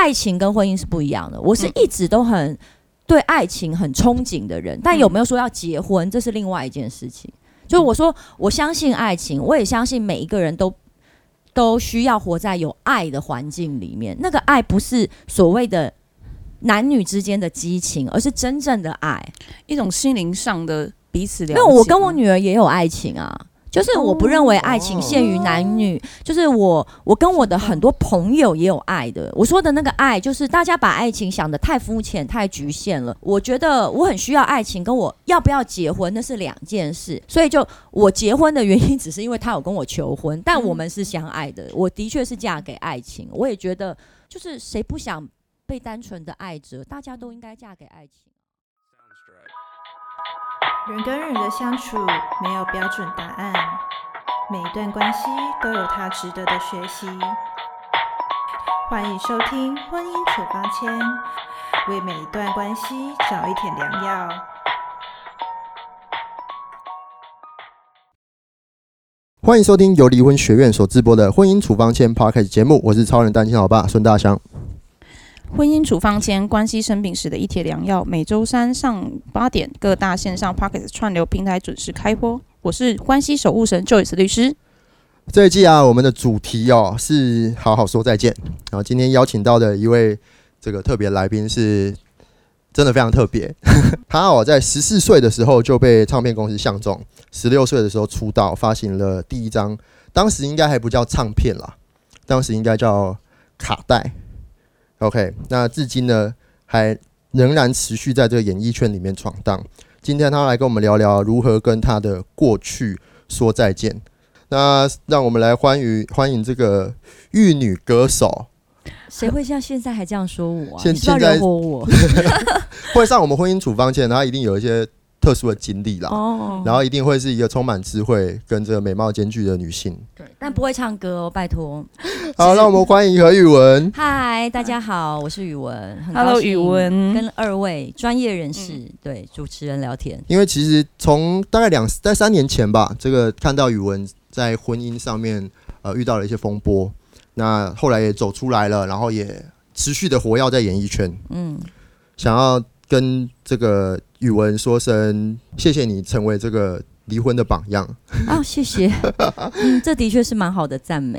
爱情跟婚姻是不一样的。我是一直都很对爱情很憧憬的人，但有没有说要结婚，这是另外一件事情。就我说，我相信爱情，我也相信每一个人都都需要活在有爱的环境里面。那个爱不是所谓的男女之间的激情，而是真正的爱，一种心灵上的彼此了解。因为我跟我女儿也有爱情啊。就是我不认为爱情限于男女，就是我我跟我的很多朋友也有爱的。我说的那个爱，就是大家把爱情想的太肤浅、太局限了。我觉得我很需要爱情，跟我要不要结婚那是两件事。所以就我结婚的原因，只是因为他有跟我求婚，但我们是相爱的。我的确是嫁给爱情，我也觉得就是谁不想被单纯的爱着，大家都应该嫁给爱情。人跟人的相处没有标准答案，每一段关系都有它值得的学习。欢迎收听《婚姻处方签》，为每一段关系找一点良药。欢迎收听由离婚学院所直播的《婚姻处方签》Podcast 节目，我是超人单亲老爸孙大香。婚姻处方签，关系生病时的一帖良药。每周三上午八点，各大线上 Pocket 串流平台准时开播。我是关系守护神 Joyce 律师。这一季啊，我们的主题哦是好好说再见。然后今天邀请到的一位这个特别来宾是，真的非常特别。他哦在十四岁的时候就被唱片公司相中，十六岁的时候出道，发行了第一张，当时应该还不叫唱片啦，当时应该叫卡带。OK，那至今呢，还仍然持续在这个演艺圈里面闯荡。今天他来跟我们聊聊如何跟他的过去说再见。那让我们来欢迎欢迎这个玉女歌手。谁会像现在还这样说我啊？现现在惹火我？会上我们婚姻处方前，他一定有一些。特殊的经历啦，哦，然后一定会是一个充满智慧跟这个美貌兼具的女性，对，但不会唱歌哦，拜托。好，让我们欢迎何宇文。嗨，大家好，我是宇文，Hello，宇文，跟二位专业人士对主持人聊天。因为其实从大概两在三年前吧，这个看到宇文在婚姻上面呃遇到了一些风波，那后来也走出来了，然后也持续的活跃在演艺圈，嗯，想要。跟这个语文说声谢谢你，成为这个离婚的榜样哦！谢谢，嗯，这的确是蛮好的赞美。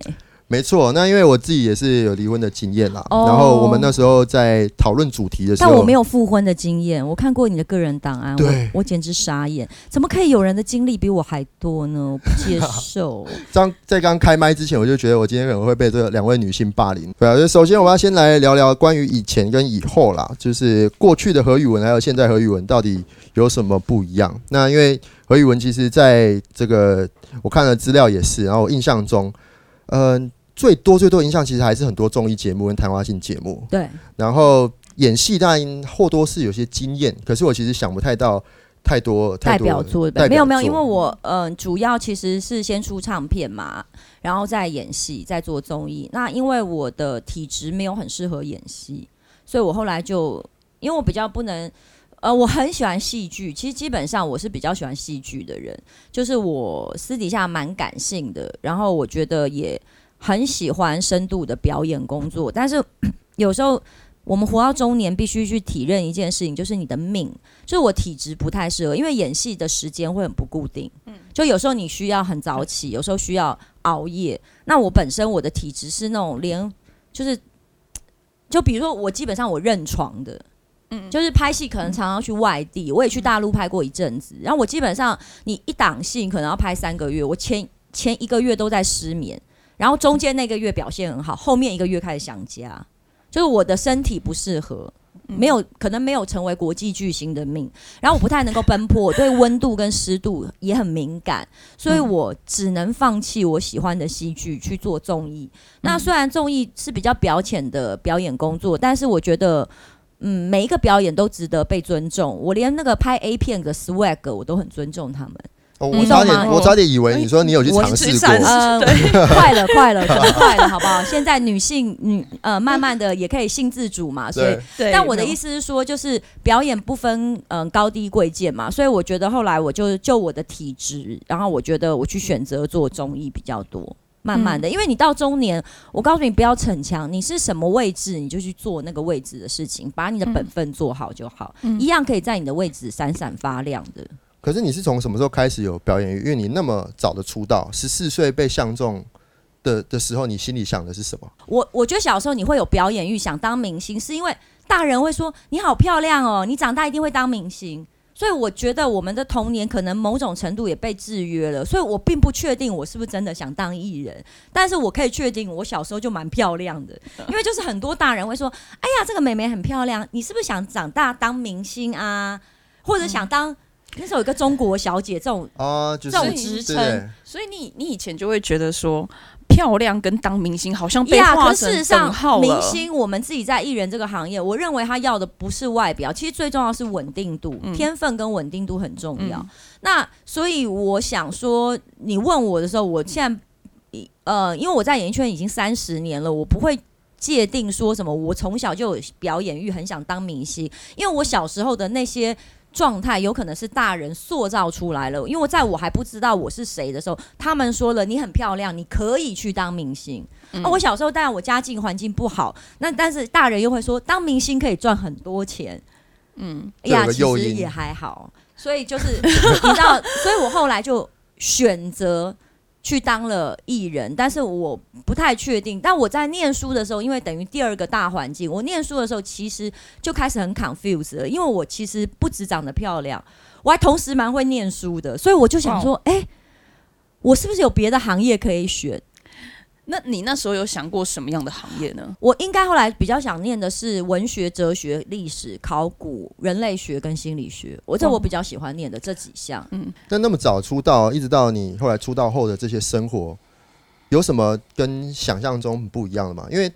没错，那因为我自己也是有离婚的经验啦。然后我们那时候在讨论主题的时候，但我没有复婚的经验。我看过你的个人档案，对，我简直傻眼，怎么可以有人的经历比我还多呢？我不接受。刚在刚开麦之前，我就觉得我今天可能会被这两位女性霸凌。对啊，就首先我们要先来聊聊关于以前跟以后啦，就是过去的何宇文还有现在何宇文到底有什么不一样？那因为何宇文其实在这个我看了资料也是，然后我印象中，嗯。最多最多影响其实还是很多综艺节目跟谈话性节目。对。然后演戏当然或多是有些经验，可是我其实想不太到太多代表作。没有没有，因为我嗯主要其实是先出唱片嘛，然后再演戏，再做综艺。那因为我的体质没有很适合演戏，所以我后来就因为我比较不能呃，我很喜欢戏剧。其实基本上我是比较喜欢戏剧的人，就是我私底下蛮感性的，然后我觉得也。很喜欢深度的表演工作，但是 有时候我们活到中年，必须去体认一件事情，就是你的命，就是我体质不太适合，因为演戏的时间会很不固定。嗯，就有时候你需要很早起，有时候需要熬夜。那我本身我的体质是那种连就是，就比如说我基本上我认床的，嗯，就是拍戏可能常常去外地，我也去大陆拍过一阵子，然后我基本上你一档戏可能要拍三个月，我前前一个月都在失眠。然后中间那个月表现很好，后面一个月开始想家，就是我的身体不适合，没有可能没有成为国际巨星的命。然后我不太能够奔波，我 对温度跟湿度也很敏感，所以我只能放弃我喜欢的戏剧去做综艺。那虽然综艺是比较表浅的表演工作，但是我觉得，嗯，每一个表演都值得被尊重。我连那个拍 A 片的 swag 我都很尊重他们。我差点，我差点以为你说你有去尝试过，呃，快了，快了，快了，好不好？现在女性女呃，慢慢的也可以性自主嘛，所以，但我的意思是说，就是表演不分嗯高低贵贱嘛，所以我觉得后来我就就我的体质，然后我觉得我去选择做综艺比较多。慢慢的，因为你到中年，我告诉你不要逞强，你是什么位置你就去做那个位置的事情，把你的本分做好就好，嗯一样可以在你的位置闪闪发亮的。可是你是从什么时候开始有表演欲？因为你那么早的出道，十四岁被相中的的时候，你心里想的是什么？我我觉得小时候你会有表演欲，想当明星，是因为大人会说你好漂亮哦，你长大一定会当明星。所以我觉得我们的童年可能某种程度也被制约了，所以我并不确定我是不是真的想当艺人，但是我可以确定我小时候就蛮漂亮的，因为就是很多大人会说，哎呀，这个妹妹很漂亮，你是不是想长大当明星啊，或者想当、那时候有个中国小姐这种啊，就是这种职称所以你你以前就会觉得说，漂亮跟当明星好像被呀，画可是事实成等上，明号了。星我们自己在艺人这个行业，我认为他要的不是外表，其实最重要是稳定度、嗯天分跟稳定度很重要。嗯那所以我想说，你问我的时候，我现在呃，因为我在演艺圈已经三十年了，我不会。界定说什么？我从小就有表演欲，很想当明星。因为我小时候的那些状态，有可能是大人塑造出来了。因为在我还不知道我是谁的时候，他们说了你很漂亮，你可以去当明星。嗯啊，我小时候当然我家境环境不好，那但是大人又会说当明星可以赚很多钱，嗯，哎呀，其实也还好，所以就是你知道，所以我后来就选择去当了艺人，但是我不太确定。但我在念书的时候，因为等于第二个大环境，我念书的时候其实就开始很 confused 了，因为我其实不止长得漂亮，我还同时蛮会念书的，所以我就想说，哎、我是不是有别的行业可以选？那你那时候有想过什么样的行业呢？我应该后来比较想念的是文学、哲学、历史、考古、人类学跟心理学，我这哦我比较喜欢念的这几项。嗯但那么早出道，一直到你后来出道后的这些生活，有什么跟想象中很不一样的吗？因为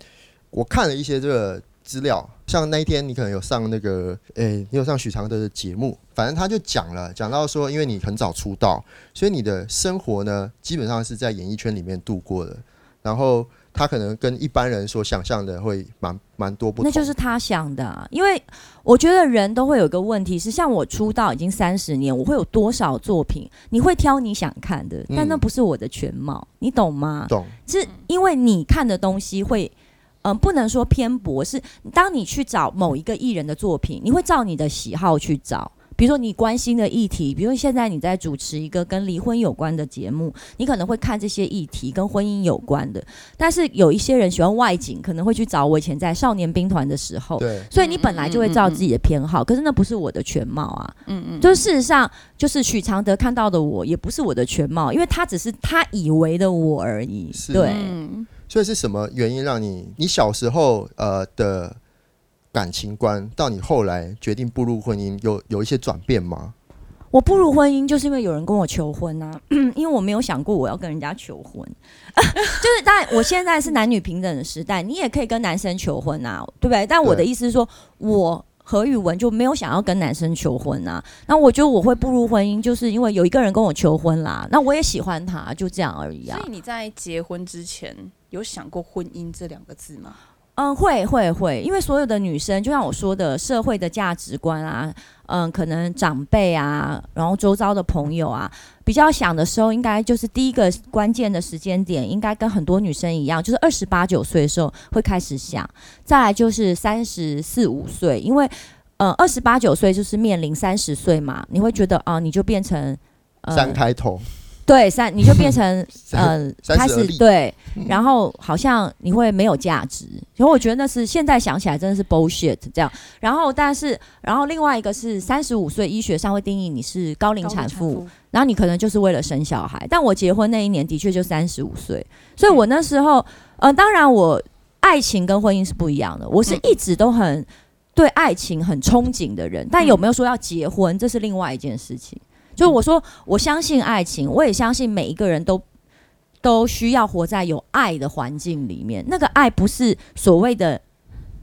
我看了一些这个资料，像那一天你可能有上那个，诶、你有上许常德的节目，反正他就讲了，讲到说，因为你很早出道，所以你的生活呢，基本上是在演艺圈里面度过的，然后他可能跟一般人所想象的会蛮蛮多不同。那就是他想的、啊，因为我觉得人都会有一个问题是，像我出道已经三十年，我会有多少作品？你会挑你想看的，但那嗯不是我的全貌，你懂吗？懂，是因为你看的东西会，嗯、不能说偏颇，是当你去找某一个艺人的作品，你会照你的喜好去找。比如说你关心的议题，比如说现在你在主持一个跟离婚有关的节目，你可能会看这些议题跟婚姻有关的。但是有一些人喜欢外景，可能会去找我以前在少年兵团的时候，对，所以你本来就会照自己的偏好，可是那不是我的全貌啊。嗯嗯，就是事实上，就是许常德看到的我，也不是我的全貌，因为他只是他以为的我而已。是对，嗯所以是什么原因让你你小时候呃的感情观，到你后来决定步入婚姻，有有一些转变吗？我步入婚姻就是因为有人跟我求婚啊，因为我没有想过我要跟人家求婚，就是当然我现在是男女平等的时代，你也可以跟男生求婚啊，对不对？但我的意思是说，我何宇文就没有想要跟男生求婚啊。那我觉得我会步入婚姻，就是因为有一个人跟我求婚啦，那我也喜欢他，就这样而已啊所以。你在结婚之前有想过婚姻这两个字吗？嗯，会会会，因为所有的女生，就像我说的，社会的价值观啊，嗯，可能长辈啊，然后周遭的朋友啊，比较想的时候，应该就是第一个关键的时间点，应该跟很多女生一样，就是二十八九岁的时候会开始想，再来就是三十四五岁，因为呃，二十八九岁就是面临三十岁嘛，你会觉得啊、你就变成三开头，对三，你就变成 呃开十而立始对，然后好像你会没有价值，然后我觉得那是现在想起来真的是 bullshit 这样。然后但是然后另外一个是三十五岁，医学上会定义你是高龄产妇，然后你可能就是为了生小孩。但我结婚那一年的确就三十五岁，所以我那时候呃，当然我爱情跟婚姻是不一样的，我是一直都很。对爱情很憧憬的人，但有没有说要结婚，这是另外一件事情。就是我说，我相信爱情，我也相信每一个人都都需要活在有爱的环境里面。那个爱不是所谓的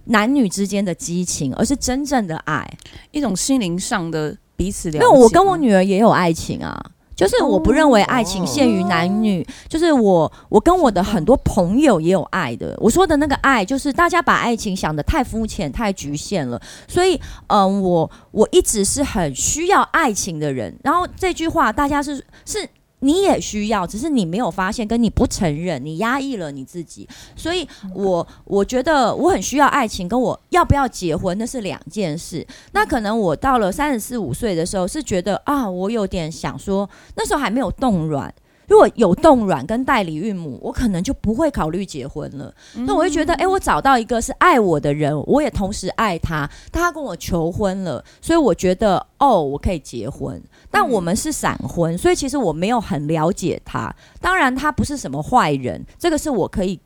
男女之间的激情，而是真正的爱。一种心灵上的彼此了解。因为我跟我女儿也有爱情啊。就是我不认为爱情限于男女，就是我我跟我的很多朋友也有爱的。我说的那个爱，就是大家把爱情想的太肤浅、太局限了。所以，嗯、我我一直是很需要爱情的人。然后这句话，大家是是你也需要，只是你没有发现，跟你不承认，你压抑了你自己。所以我我觉得我很需要爱情，跟我要不要结婚那是两件事。那可能我到了三十四五岁的时候，是觉得啊，我有点想说，那时候还没有冻卵。如果有冻卵跟代理孕母，我可能就不会考虑结婚了。那我会觉得，哎，我找到一个是爱我的人，我也同时爱他，他跟我求婚了，所以我觉得，哦，我可以结婚。但我们是闪婚，所以其实我没有很了解他。当然，他不是什么坏人，这个是我可以。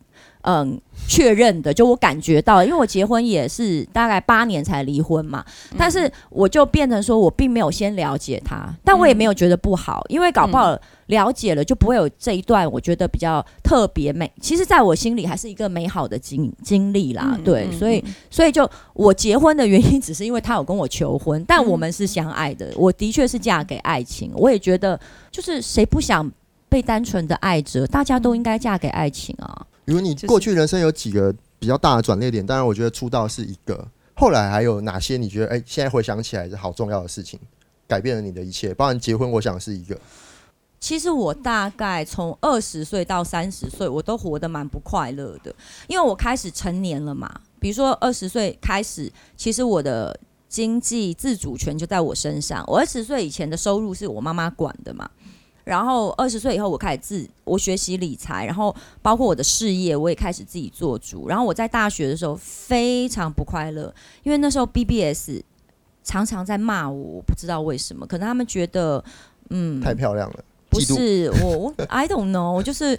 嗯，确认的，就我感觉到，因为我结婚也是大概八年才离婚嘛，但是我就变成说我并没有先了解他，但我也没有觉得不好，因为搞不好了解了就不会有这一段我觉得比较特别美，其实在我心里还是一个美好的经经历啦，对，所以所以就我结婚的原因只是因为他有跟我求婚，但我们是相爱的，我的确是嫁给爱情，我也觉得就是谁不想被单纯的爱着，大家都应该嫁给爱情啊。比如你过去人生有几个比较大的转捩点？当然，我觉得出道是一个。后来还有哪些你觉得哎，现在回想起来是好重要的事情，改变了你的一切？包含结婚，我想是一个。其实我大概从二十岁到三十岁，我都活得蛮不快乐的，因为我开始成年了嘛。比如说二十岁开始，其实我的经济自主权就在我身上。我二十岁以前的收入是我妈妈管的嘛。然后二十岁以后，我开始自我学习理财，然后包括我的事业，我也开始自己做主。然后我在大学的时候非常不快乐，因为那时候 BBS 常常在骂我，我不知道为什么，可能他们觉得嗯太漂亮了，不是我，I don't know，我就是。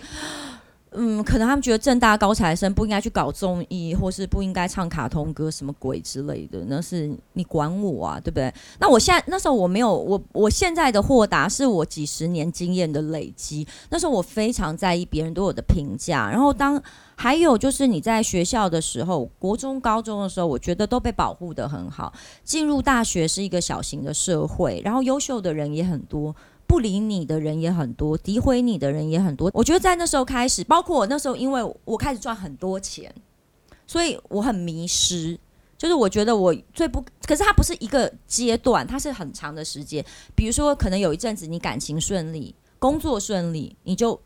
嗯，可能他们觉得正大高材生不应该去搞综艺，或是不应该唱卡通歌，什么鬼之类的。那是你管我啊，对不对？那我现在那时候我没有我我现在的豁达是我几十年经验的累积。那时候我非常在意别人对我的评价。然后当还有就是你在学校的时候，国中、高中的时候，我觉得都被保护的很好。进入大学是一个小型的社会，然后优秀的人也很多。不理你的人也很多，诋毁你的人也很多。我觉得在那时候开始，包括我那时候，因为我开始赚很多钱，所以我很迷失。就是我觉得我最不，可是它不是一个阶段，它是很长的时间。比如说，可能有一阵子你感情顺利，工作顺利，你就，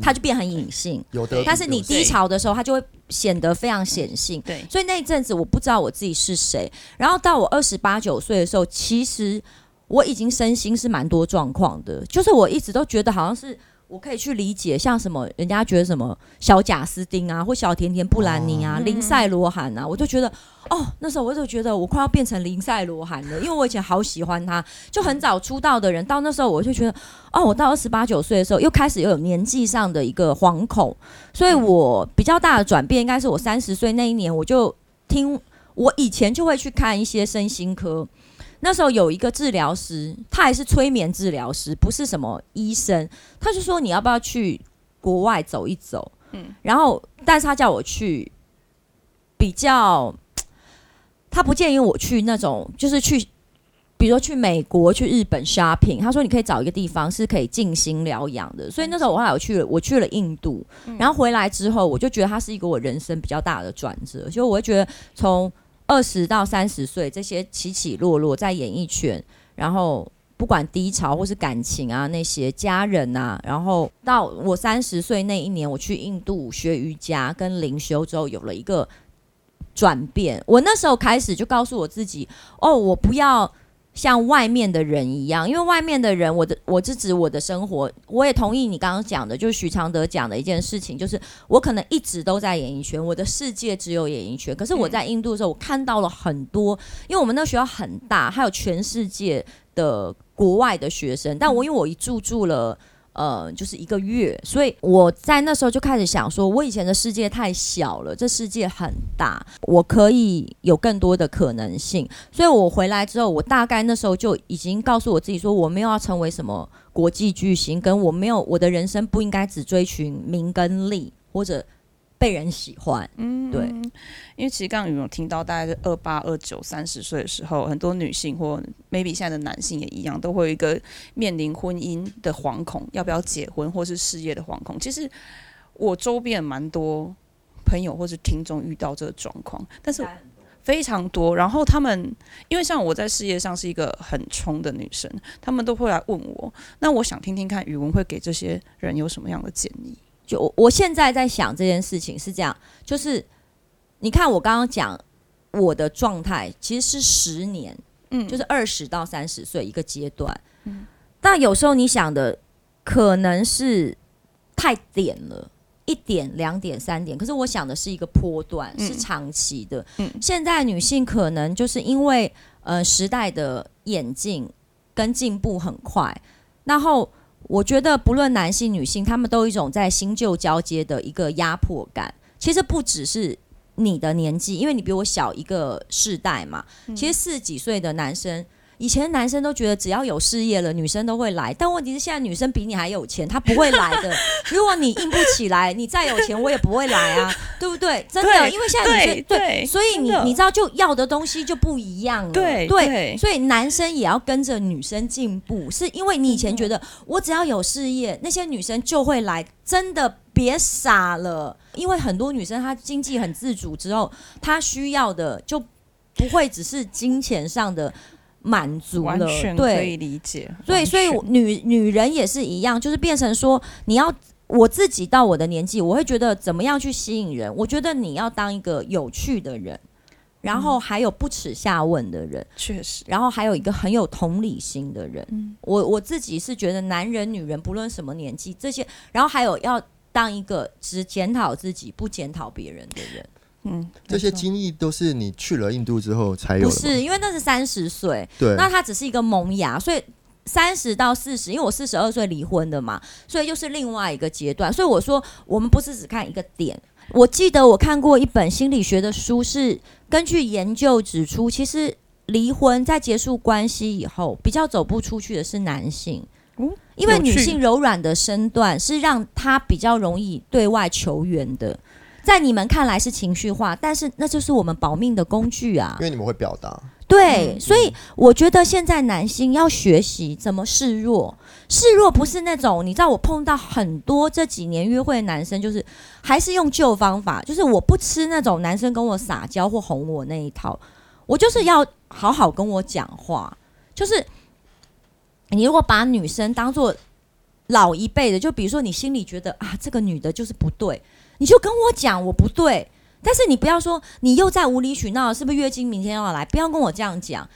它就变很隐性。有的，但是你低潮的时候，它就会显得非常显性。对，所以那一阵子我不知道我自己是谁。然后到我二十八九岁的时候，其实。我已经身心是蛮多状况的，就是我一直都觉得好像是我可以去理解，像什么人家觉得什么小贾斯汀啊，或小甜甜布兰妮啊，林赛罗韩啊，我就觉得哦，那时候我就觉得我快要变成林赛罗韩了，因为我以前好喜欢他，就很早出道的人，到那时候我就觉得哦，我到二十八九岁的时候又开始又有年纪上的一个惶恐，所以我比较大的转变应该是我三十岁那一年，我就听我以前就会去看一些身心科。那时候有一个治疗师，他还是催眠治疗师，不是什么医生。他就说你要不要去国外走一走？嗯，然后但是他叫我去比较，他不建议我去那种，就是去，比如说去美国、去日本 shopping。他说你可以找一个地方是可以静心疗养的。所以那时候我后来我去了，我去了印度，然后回来之后，我就觉得它是一个我人生比较大的转折，就我会觉得从。二十到三十岁，这些起起落落在演艺圈，然后不管低潮或是感情啊，那些家人啊，然后到我三十岁那一年，我去印度学瑜伽跟灵修之后，有了一个转变。我那时候开始就告诉我自己，哦，我不要。像外面的人一样，因为外面的人，我的我是指我的生活，我也同意你刚刚讲的，就是许常德讲的一件事情，就是我可能一直都在演艺圈，我的世界只有演艺圈。可是我在印度的时候，我看到了很多，因为我们那学校很大，还有全世界的国外的学生，但我因为我一住住了。呃，就是一个月，所以我在那时候就开始想说，我以前的世界太小了，这世界很大，我可以有更多的可能性。所以我回来之后，我大概那时候就已经告诉我自己说，我没有要成为什么国际巨星，跟我没有我的人生不应该只追寻名跟利或者。被人喜欢，嗯，对，因为其实刚刚有听到，大概是二八、二九、三十岁的时候，很多女性或 maybe 现在的男性也一样，都会有一个面临婚姻的惶恐，要不要结婚，或是事业的惶恐。其实我周边蛮多朋友或是听众遇到这个状况，但是。非常多。然后他们因为像我在事业上是一个很冲的女生，他们都会来问我。那我想听听看，语文会给这些人有什么样的建议？就我我现在在想这件事情是这样，就是你看我刚刚讲我的状态其实是十年，嗯，就是二十到三十岁一个阶段。嗯，但有时候你想的可能是太点了。一点、两点、三点，可是我想的是一个波段，是长期的。嗯，现在女性可能就是因为呃时代的演进跟进步很快，然后我觉得不论男性、女性，他们都有一种在新旧交接的一个压迫感。其实不只是你的年纪，因为你比我小一个世代嘛。其实四十几岁的男生。以前男生都觉得只要有事业了，女生都会来。但问题是现在女生比你还有钱，她不会来的。如果你硬不起来，你再有钱我也不会来啊，对不对？真的，因为现在女生对，所以你你知道就要的东西就不一样了。对对，所以男生也要跟着女生进步，是因为你以前觉得我只要有事业，那些女生就会来。真的别傻了，因为很多女生她经济很自主之后，她需要的就不会只是金钱上的。满足了，对，可以理解。对，所以女女人也是一样，就是变成说，你要我自己到我的年纪，我会觉得怎么样去吸引人？我觉得你要当一个有趣的人，然后还有不耻下问的人，确实，然后还有一个很有同理心的人。我我自己是觉得，男人女人不论什么年纪，这些，然后还有要当一个只检讨自己不检讨别人的人。嗯，这些经历都是你去了印度之后才有。不是，因为那是三十岁，对，那他只是一个萌芽，所以三十到四十，因为我四十二岁离婚的嘛，所以又是另外一个阶段。所以我说，我们不是只看一个点。我记得我看过一本心理学的书，是根据研究指出，其实离婚在结束关系以后，比较走不出去的是男性，嗯，因为女性柔软的身段是让她比较容易对外求援的。在你们看来是情绪化，但是那就是我们保命的工具啊！因为你们会表达。对，所以我觉得现在男性要学习怎么示弱。示弱不是那种，你知道，我碰到很多这几年约会的男生，就是还是用旧方法，就是我不吃那种男生跟我撒娇或哄我那一套，我就是要好好跟我讲话。就是你如果把女生当做老一辈的，就比如说你心里觉得啊，这个女的就是不对。你就跟我讲我不对，但是你不要说你又在无理取闹，是不是月经明天要来？不要跟我这样讲，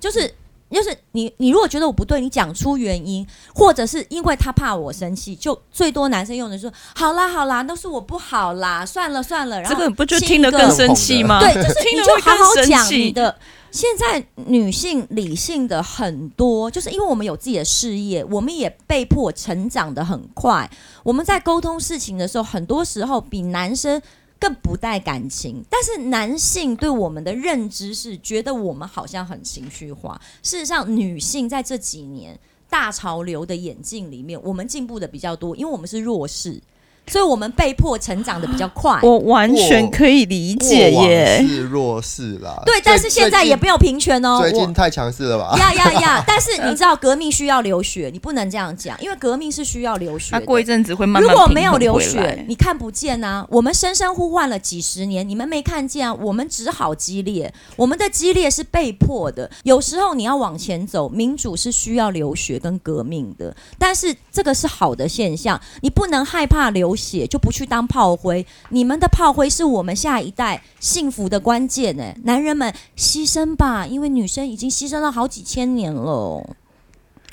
就是就是你你如果觉得我不对，你讲出原因，或者是因为他怕我生气，就最多男生用的说好啦好啦，都是我不好啦，算了算了，然后这个不就听得更生气吗？对，就是你就好好讲你的。现在女性理性的很多，就是因为我们有自己的事业，我们也被迫成长的很快。我们在沟通事情的时候，很多时候比男生更不带感情。但是男性对我们的认知是觉得我们好像很情绪化。事实上，女性在这几年大潮流的眼镜里面，我们进步的比较多，因为我们是弱势。所以我们被迫成长的比较快，我完全可以理解耶。是弱势啦，对，但是现在也没有平权哦。最近太强势了吧？呀呀呀！但是你知道革命需要流血，你不能这样讲，因为革命是需要流血。他过一阵子会慢慢如果没有流血，你看不见啊。我们声声呼唤了几十年，你们没看见啊。我们只好激烈，我们的激烈是被迫的。有时候你要往前走，民主是需要流血跟革命的，但是这个是好的现象，你不能害怕流。血就不去当炮灰，你们的炮灰是我们下一代幸福的关键呢。男人们牺牲吧，因为女生已经牺牲了好几千年了。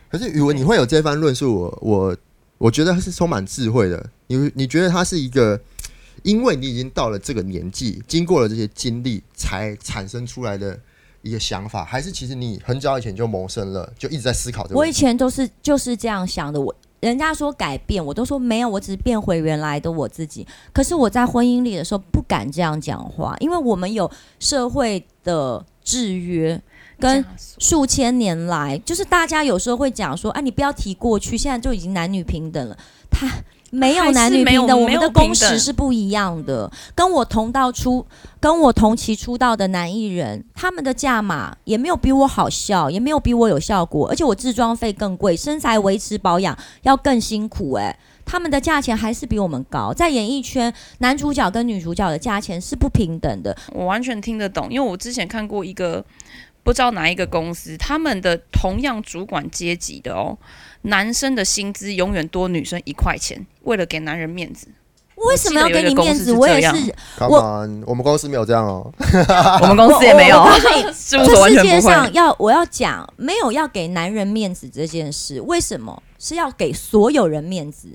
可是语文，你会有这番论述，我我我觉得是充满智慧的。你你觉得他是一个，因为你已经到了这个年纪，经过了这些经历，才产生出来的一个想法，还是其实你很早以前就萌生了，就一直在思考这个？我以前都是就是这样想的，我。人家说改变，我都说没有，我只是变回原来的我自己。可是我在婚姻里的时候不敢这样讲话，因为我们有社会的制约，跟数千年来，就是大家有时候会讲说，啊，你不要提过去，现在就已经男女平等了。他。没有男女平等，我们的工时是不一样的。跟我同道出，跟我同期出道的男艺人，他们的价码也没有比我好笑，也没有比我有效果，而且我自装费更贵，身材维持保养要更辛苦。哎，他们的价钱还是比我们高。在演艺圈，男主角跟女主角的价钱是不平等的。我完全听得懂，因为我之前看过一个不知道哪一个公司，他们的同样主管阶级的哦，男生的薪资永远多女生一块钱，为了给男人面子。为什么要给你面子？我也是，我我们公司没有这样哦，我们公司也没有。这世界上要我要讲，没有要给男人面子这件事，为什么是要给所有人面子？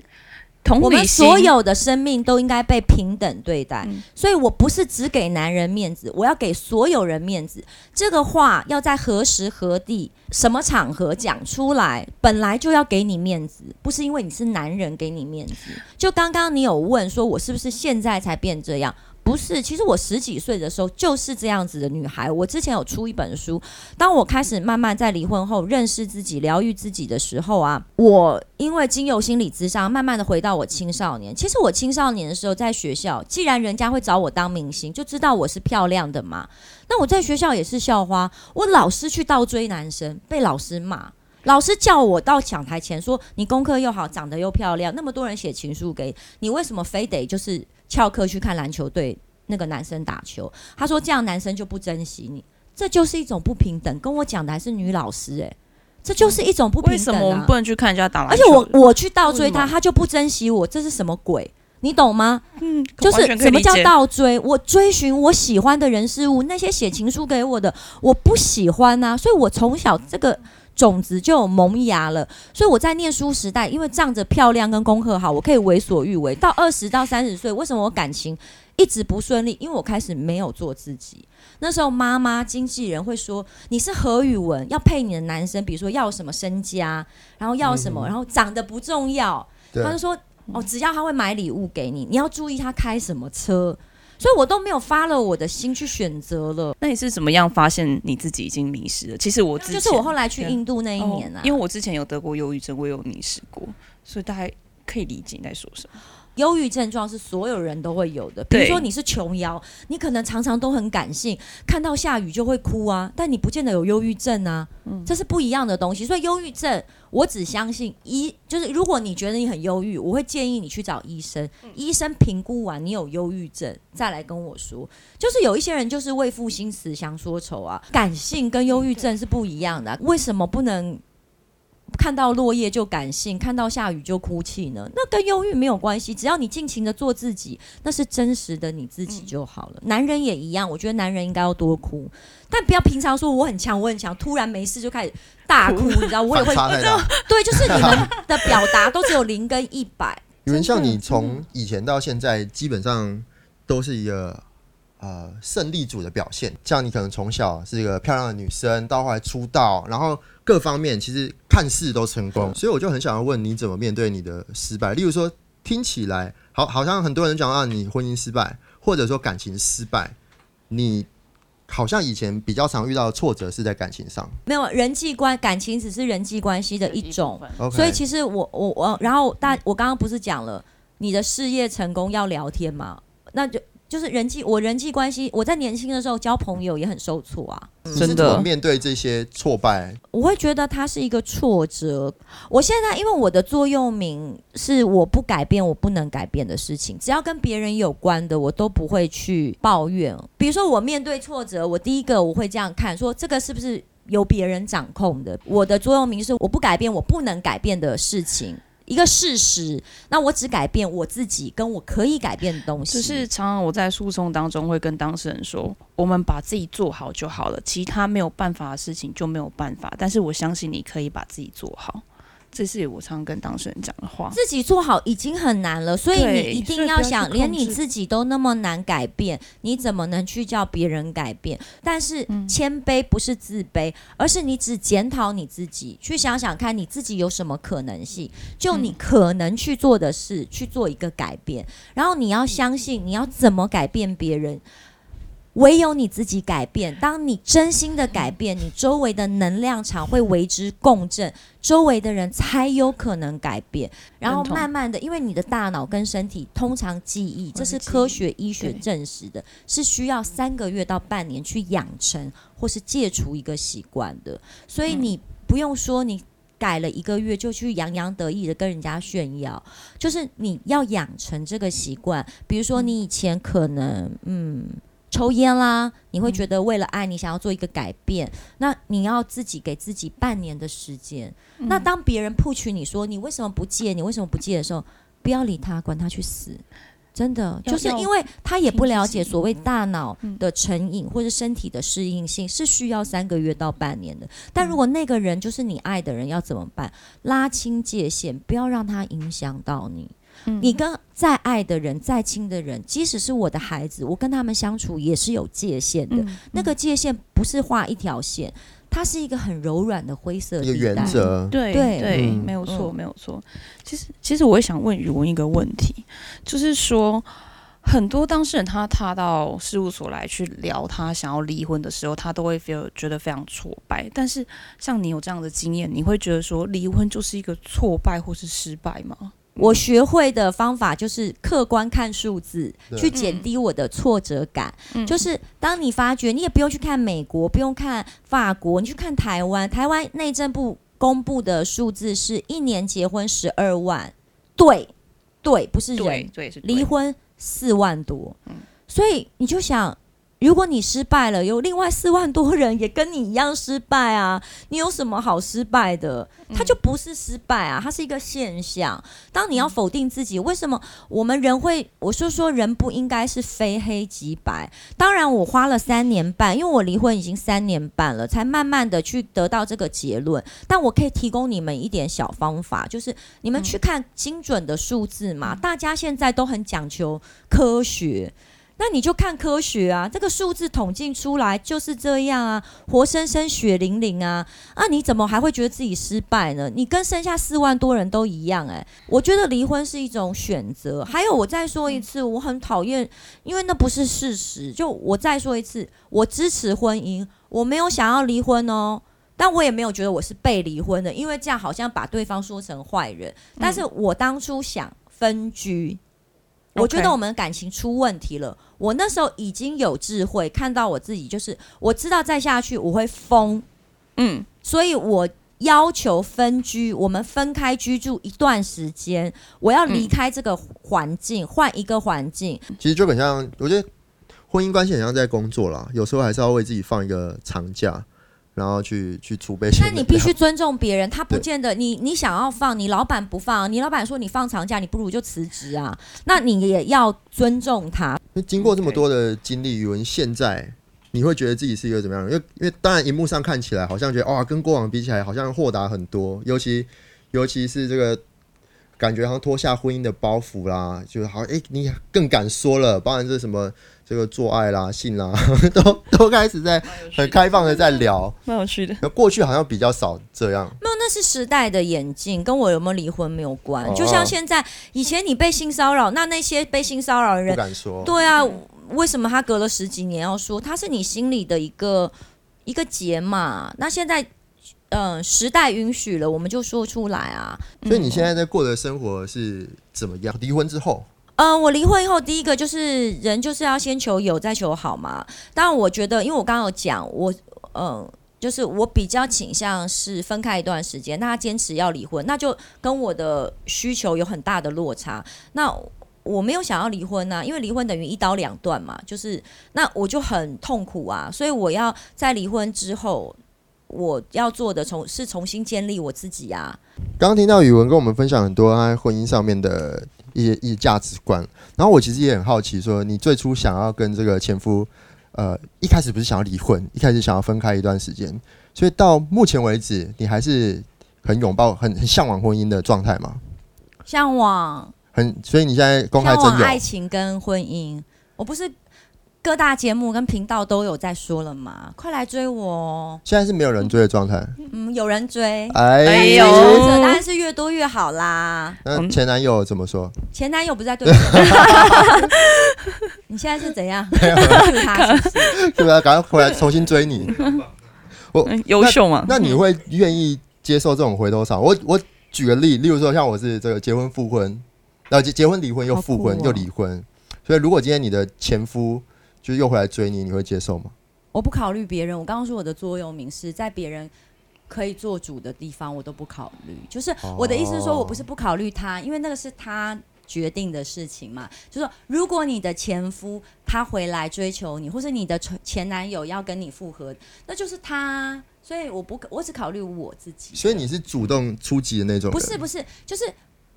我们所有的生命都应该被平等对待，所以我不是只给男人面子，我要给所有人面子。这个话要在何时何地、什么场合讲出来，本来就要给你面子，不是因为你是男人给你面子。就刚刚你有问说，我是不是现在才变这样？不是，其实我十几岁的时候就是这样子的女孩。我之前有出一本书，当我开始慢慢在离婚后认识自己、疗愈自己的时候啊，我因为经由心理咨商，慢慢的回到我青少年。其实我青少年的时候在学校，既然人家会找我当明星，就知道我是漂亮的嘛。那我在学校也是校花，我老师去倒追男生，被老师骂，老师叫我到讲台前说：“你功课又好，长得又漂亮，那么多人写情书给你，为什么非得就是？”翘课去看篮球队那个男生打球，他说这样男生就不珍惜你，这就是一种不平等。跟我讲的还是女老师，诶，这就是一种不平等。为什么我们不能去看人家打篮球？而且我我去倒追他，他就不珍惜我，这是什么鬼？你懂吗？嗯，就是什么叫倒追？我追寻我喜欢的人事物，那些写情书给我的，我不喜欢啊。所以我从小这个。种子就有萌芽了，所以我在念书时代，因为仗着漂亮跟功课好，我可以为所欲为。到二十到三十岁，为什么我感情一直不顺利？因为我开始没有做自己。那时候妈妈、经纪人会说：“你是何宇文，要配你的男生，比如说要什么身家，然后要什么，然后长得不重要。”他就说：“哦，只要他会买礼物给你，你要注意他开什么车。”所以我都没有发了我的心去选择了。那你是怎么样发现你自己已经迷失了？其实我就是我后来去印度那一年啊，因为我之前有得过忧郁症，我有迷失过，所以大概可以理解你在说什么。忧郁症状是所有人都会有的，比如说你是琼瑶，你可能常常都很感性，看到下雨就会哭啊，但你不见得有忧郁症啊，这是不一样的东西。所以忧郁症，我只相信医，就是如果你觉得你很忧郁，我会建议你去找医生，医生评估完你有忧郁症，再来跟我说。就是有一些人就是为赋新词强说愁啊，感性跟忧郁症是不一样的，为什么不能？看到落叶就感性，看到下雨就哭泣呢？那跟忧郁没有关系，只要你尽情的做自己，那是真实的你自己就好了。男人也一样，我觉得男人应该要多哭，但不要平常说我很强，我很强，突然没事就开始大哭，你知道？我也会，对，就是你们的表达都只有零跟一百。有人像你从以前到现在，基本上都是一个。呃，胜利组的表现，像你可能从小是一个漂亮的女生，到后来出道，然后各方面其实看似都成功，所以我就很想要问你怎么面对你的失败。例如说，听起来好，好像很多人讲到你婚姻失败，或者说感情失败，你好像以前比较常遇到的挫折是在感情上，没有人际关感情只是人际关系的一种，所以其实我我我，然后大我刚刚不是讲了你的事业成功要聊天吗？那就。就是人际，我人际关系，我在年轻的时候交朋友也很受挫啊。真的，面对这些挫败，我会觉得它是一个挫折。我现在因为我的座右铭是我不改变我不能改变的事情，只要跟别人有关的，我都不会去抱怨。比如说我面对挫折，我第一个我会这样看，说这个是不是由别人掌控的？我的座右铭是我不改变我不能改变的事情。一个事实，那我只改变我自己跟我可以改变的东西。就是常常我在诉讼当中会跟当事人说，我们把自己做好就好了，其他没有办法的事情就没有办法。但是我相信你可以把自己做好。这是我常跟当事人讲的话。自己做好已经很难了，所以你一定要想，连你自己都那么难改变，你怎么能去叫别人改变？但是谦卑不是自卑，而是你只检讨你自己，去想想看你自己有什么可能性，就你可能去做的事去做一个改变。然后你要相信，你要怎么改变别人？唯有你自己改变，当你真心的改变，你周围的能量场会为之共振，周围的人才有可能改变。然后慢慢的，因为你的大脑跟身体通常记忆，这是科学医学证实的，是需要三个月到半年去养成或是戒除一个习惯的。所以你不用说你改了一个月就去洋洋得意的跟人家炫耀，就是你要养成这个习惯。比如说你以前可能嗯抽烟啦，你会觉得为了爱你想要做一个改变，那你要自己给自己半年的时间。那当别人 push 你说你为什么不戒，你为什么不戒的时候，不要理他，管他去死。真的，就是因为他也不了解所谓大脑的成瘾或者身体的适应性是需要三个月到半年的。但如果那个人就是你爱的人，要怎么办？拉清界限，不要让他影响到你。你跟再爱的人、再亲的人，即使是我的孩子，我跟他们相处也是有界限的。那个界限不是画一条线。它是一个很柔软的灰色一个原则，对对，没有错，没有错。其实，其实我也想问宇文一个问题，就是说，很多当事人他踏到事务所来去聊他想要离婚的时候，他都会 feel 觉得非常挫败。但是，像你有这样的经验，你会觉得说离婚就是一个挫败或是失败吗？我学会的方法就是客观看数字，去减低我的挫折感。就是当你发觉，你也不用去看美国，不用看法国，你去看台湾。台湾内政部公布的数字是一年结婚十二万，对对，不是人，对是离婚四万多。所以你就想。如果你失败了，有另外四万多人也跟你一样失败啊！你有什么好失败的？它就不是失败啊，它是一个现象。当你要否定自己，为什么我们人会？我说说人不应该是非黑即白。当然，我花了三年半，因为我离婚已经三年半了，才慢慢的去得到这个结论。但我可以提供你们一点小方法，就是你们去看精准的数字嘛。大家现在都很讲求科学。那你就看科学啊，这个数字统计出来就是这样啊，活生生血淋淋啊，啊，你怎么还会觉得自己失败呢？你跟剩下四万多人都一样哎，我觉得离婚是一种选择。还有，我再说一次，我很讨厌，因为那不是事实。就我再说一次，我支持婚姻，我没有想要离婚哦，但我也没有觉得我是被离婚的，因为这样好像把对方说成坏人。但是我当初想分居。我觉得我们感情出问题了。我那时候已经有智慧，看到我自己，就是我知道再下去我会疯，嗯，所以我要求分居，我们分开居住一段时间，我要离开这个环境，换一个环境。其实就很像，我觉得婚姻关系很像在工作啦，有时候还是要为自己放一个长假。然后去去储备。那你必须尊重别人，他不见得你你想要放，你老板不放，你老板说你放长假，你不如就辞职啊。那你也要尊重他。那经过这么多的经历，语文现在你会觉得自己是一个怎么样？因为因为当然荧幕上看起来好像觉得哇，跟过往比起来好像豁达很多，尤其尤其是这个感觉好像脱下婚姻的包袱啦，就好像哎，你更敢说了，包含这什么。这个做爱啦、性啦，都都开始在很开放的在聊，蛮有趣的。那过去好像比较少这样，没有，那是时代的演进，跟我有没有离婚没有关。就像现在，以前你被性骚扰，那那些被性骚扰的人不敢说，对啊，为什么他隔了十几年要说？他是你心里的一个一个结嘛？那现在，嗯，时代允许了，我们就说出来啊。所以你现在在过的生活是怎么样？离婚之后？嗯，我离婚以后，第一个就是人就是要先求有，再求好嘛。当然，我觉得，因为我刚刚有讲，我嗯，就是我比较倾向是分开一段时间。那他坚持要离婚，那就跟我的需求有很大的落差。那我没有想要离婚啊，因为离婚等于一刀两断嘛，就是那我就很痛苦啊。所以我要在离婚之后，我要做的重是重新建立我自己啊。刚刚听到宇文跟我们分享很多他婚姻上面的。一些一些价值观，然后我其实也很好奇，说你最初想要跟这个前夫，呃，一开始不是想要离婚，一开始想要分开一段时间，所以到目前为止，你还是很拥抱、很很向往婚姻的状态吗？向往，很，所以你现在公开真有爱情跟婚姻，我不是。各大节目跟频道都有在说了嘛，快来追我哦！现在是没有人追的状态。嗯，有人追。哎呦，当然是越多越好啦。那前男友怎么说？前男友不在对 你现在是怎样？对啊，赶快回来重新追你。我优秀嘛？那你会愿意接受这种回头草？我我举个例，例如说像我是这个结婚复婚，然后结结婚离婚又复婚又离婚，所以如果今天你的前夫。就又回来追你，你会接受吗？我不考虑别人。我刚刚说我的座右铭是在别人可以做主的地方，我都不考虑。就是我的意思是说，我不是不考虑他，因为那个是他决定的事情嘛。就说如果你的前夫他回来追求你，或是你的前前男友要跟你复合，那就是他。所以我不，我只考虑我自己。所以你是主动出击的那种？不是，不是，就是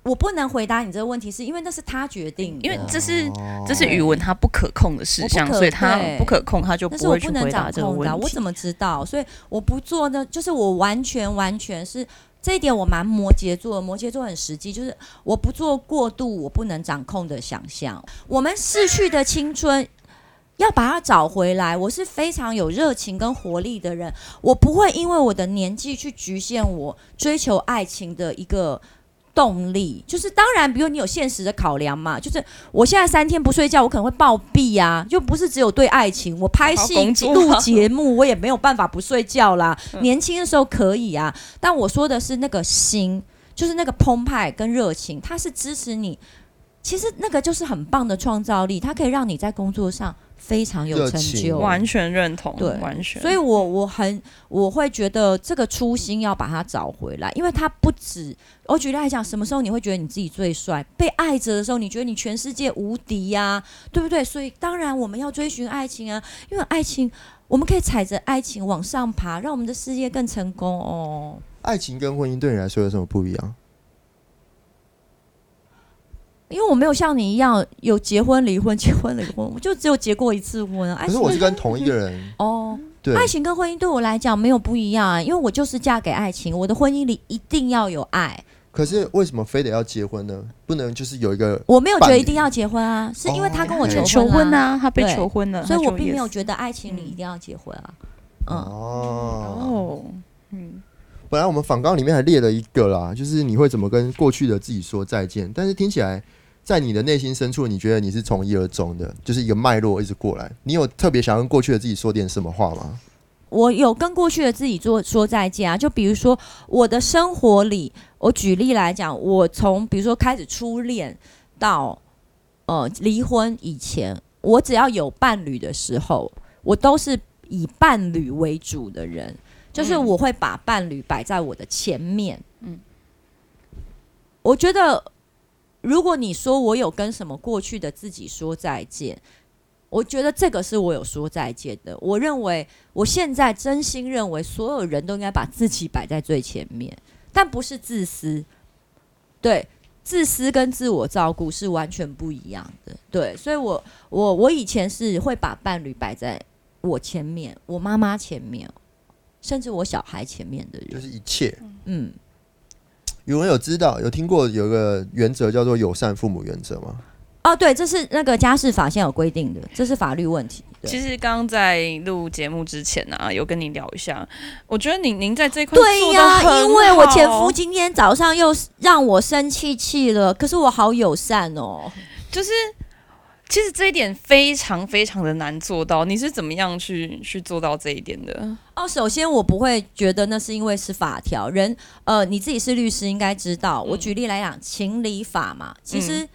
我不能回答你这个问题，是因为那是他决定，因为这是这是语文他不可控的事项，所以他不可控，他就不会去回答这个问题。我怎么知道？所以我不做呢，就是我完全完全是这一点，我蛮摩羯座，摩羯座很实际，就是我不做过度我不能掌控的想象。我们逝去的青春。要把它找回来，我是非常有热情跟活力的人，我不会因为我的年纪去局限我追求爱情的一个动力。就是当然，比如你有现实的考量嘛，就是我现在三天不睡觉，我可能会暴毙啊，就不是只有对爱情，我拍戏录节目，我也没有办法不睡觉啦。年轻的时候可以啊，但我说的是那个心，就是那个澎湃跟热情，它是支持你。其实那个就是很棒的创造力，它可以让你在工作上。非常有成就，完全认同，对，完全。所以，我我很我会觉得这个初心要把它找回来，因为它不止。我举例来讲，什么时候你会觉得你自己最帅？被爱着的时候，你觉得你全世界无敌呀，对不对？所以，当然我们要追寻爱情啊，因为爱情，我们可以踩着爱情往上爬，让我们的事业更成功哦。爱情跟婚姻对你来说有什么不一样？因为我没有像你一样有结婚离婚 结婚离婚，我就只有结过一次婚。可是我是跟同一个人 哦。对，爱情跟婚姻对我来讲没有不一样啊，因为我就是嫁给爱情，我的婚姻里一定要有爱。可是为什么非得要结婚呢？不能就是有一个？我没有觉得一定要结婚啊，是因为他跟我求婚啊，他被求婚了，所以我并没有觉得爱情里一定要结婚啊。嗯哦，嗯，本来我们访纲里面还列了一个啦，就是你会怎么跟过去的自己说再见，但是听起来。在你的内心深处，你觉得你是从一而终的，就是一个脉络一直过来。你有特别想跟过去的自己说点什么话吗？我有跟过去的自己做说再见啊！就比如说我的生活里，我举例来讲，我从比如说开始初恋到呃离婚以前，我只要有伴侣的时候，我都是以伴侣为主的人，就是我会把伴侣摆在我的前面。嗯，我觉得。如果你说我有跟什么过去的自己说再见，我觉得这个是我有说再见的。我认为我现在真心认为所有人都应该把自己摆在最前面，但不是自私。对，自私跟自我照顾是完全不一样的。对，所以我我我以前是会把伴侣摆在我前面，我妈妈前面，甚至我小孩前面的人，就是一切。嗯。有人有知道有听过有个原则叫做友善父母原则吗？哦，对，这是那个家事法现有规定的，这是法律问题。其实刚刚在录节目之前呢，有跟你聊一下，我觉得您您在这块对呀，因为我前夫今天早上又让我生气气了，可是我好友善哦，就是。其实这一点非常非常的难做到，你是怎么样去去做到这一点的？哦，首先我不会觉得那是因为是法条，人呃你自己是律师应该知道。我举例来讲，情理法嘛，其实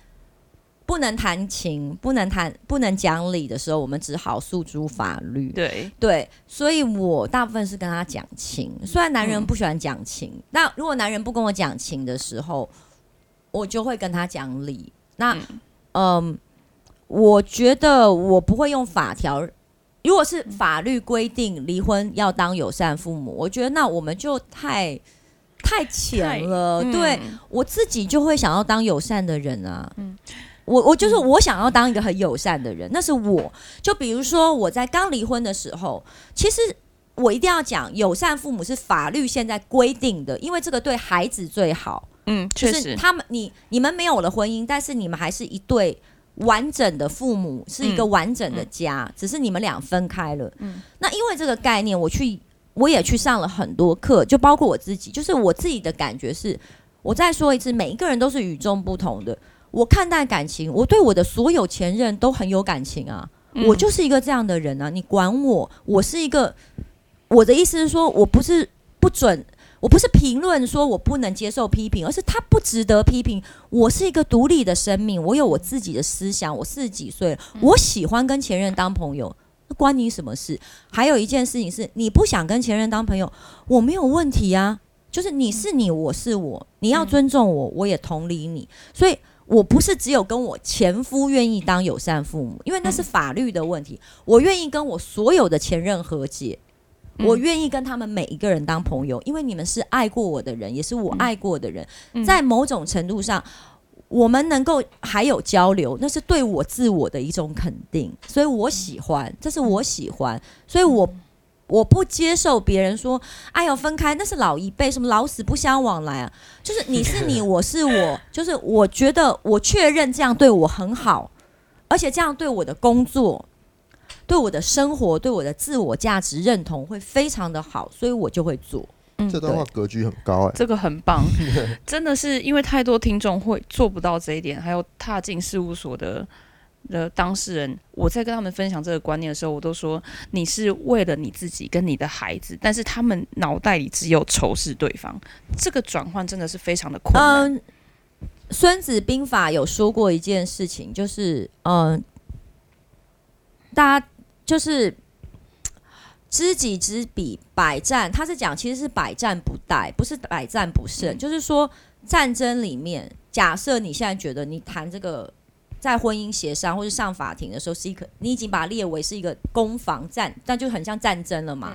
不能谈情，不能谈不能讲理的时候，我们只好诉诸法律。对对，所以我大部分是跟他讲情，虽然男人不喜欢讲情，那如果男人不跟我讲情的时候，我就会跟他讲理。那嗯。我觉得我不会用法条，如果是法律规定离婚要当友善父母，我觉得那我们就太太浅了。对我自己就会想要当友善的人啊，嗯我我就是我想要当一个很友善的人，那是我。就比如说我在刚离婚的时候，其实我一定要讲友善父母是法律现在规定的，因为这个对孩子最好。嗯，确实，他们你你们没有了婚姻，但是你们还是一对。完整的父母是一个完整的家，只是你们俩分开了。嗯，那因为这个概念，我去我也去上了很多课，就包括我自己，就是我自己的感觉是，我再说一次，每一个人都是与众不同的。我看待感情，我对我的所有前任都很有感情啊，我就是一个这样的人啊。你管我，我是一个，我的意思是说，我不是不准。我不是评论说我不能接受批评，而是他不值得批评。我是一个独立的生命，我有我自己的思想。我四十几岁，我喜欢跟前任当朋友，那关你什么事？还有一件事情是，你不想跟前任当朋友，我没有问题啊。就是你是你，我是我，你要尊重我，我也同理你。所以我不是只有跟我前夫愿意当友善父母，因为那是法律的问题。我愿意跟我所有的前任和解，我愿意跟他们每一个人当朋友，因为你们是爱过我的人，也是我爱过的人。在某种程度上，我们能够还有交流，那是对我自我的一种肯定。所以我喜欢，这是我喜欢，所以我。我不接受别人说：“哎呦，分开那是老一辈，什么老死不相往来啊？”就是你是你，我是我，就是我觉得我确认这样对我很好，而且这样对我的工作、对我的生活、对我的自我价值认同会非常的好，所以我就会做。嗯，这段话格局很高哎，这个很棒，真的是因为太多听众会做不到这一点，还有踏进事务所的。的当事人，我在跟他们分享这个观念的时候，我都说你是为了你自己跟你的孩子，但是他们脑袋里只有仇视对方，这个转换真的是非常的困难。嗯，孙子兵法有说过一件事情，就是嗯，大家就是知己知彼，百战，他是讲其实是百战不殆，不是百战不胜，就是说战争里面，假设你现在觉得你谈这个。在婚姻协商或者上法庭的时候，是一个你已经把它列为是一个攻防战，但就很像战争了嘛。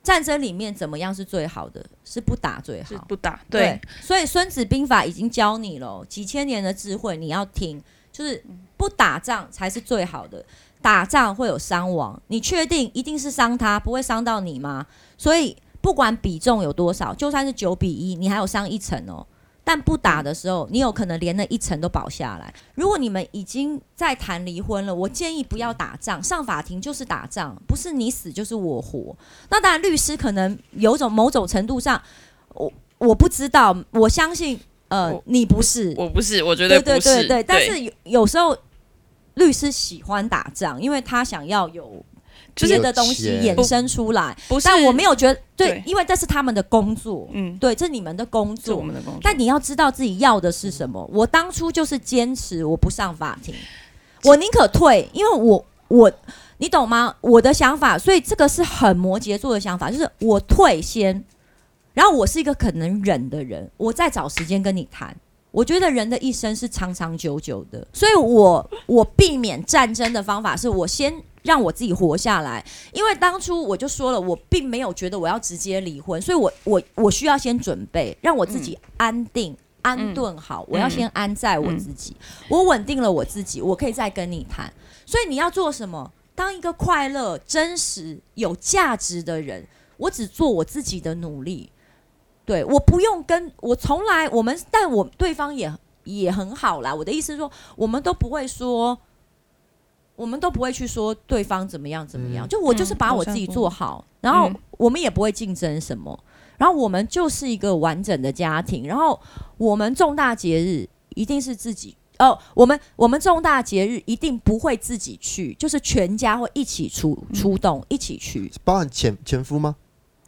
战争里面怎么样是最好的？是不打最好，不打。对，所以《孙子兵法》已经教你了几千年的智慧，你要听，就是不打仗才是最好的。打仗会有伤亡，你确定一定是伤他，不会伤到你吗？所以不管比重有多少，就算是九比一，你还有伤一层哦。但不打的时候，你有可能连那一层都保下来。如果你们已经在谈离婚了，我建议不要打仗，上法庭就是打仗，不是你死就是我活。那当然，律师可能有种某种程度上，我我不知道，我相信，呃，你不是，我不是，我觉得对对对对。但是有有时候律师喜欢打仗，因为他想要有。别的东西衍生出来，但我没有觉得对，因为这是他们的工作，嗯，对，这是你们的工作，我们的工作。但你要知道自己要的是什么。我当初就是坚持我不上法庭，我宁可退，因为我我你懂吗？我的想法，所以这个是很摩羯座的想法，就是我退先，然后我是一个可能忍的人，我再找时间跟你谈。我觉得人的一生是长长久久的，所以我我避免战争的方法是我先。让我自己活下来，因为当初我就说了，我并没有觉得我要直接离婚，所以我我我需要先准备，让我自己安定安顿好，我要先安在我自己，我稳定了我自己，我可以再跟你谈。所以你要做什么？当一个快乐、真实、有价值的人，我只做我自己的努力，对我不用跟我从来我们，但我对方也也很好啦。我的意思是说，我们都不会说。我们都不会去说对方怎么样怎么样，就我就是把我自己做好，然后我们也不会竞争什么，然后我们就是一个完整的家庭，然后我们重大节日一定是自己哦，我们我们重大节日一定不会自己去，就是全家会一起出出动一起去，包含前前夫吗？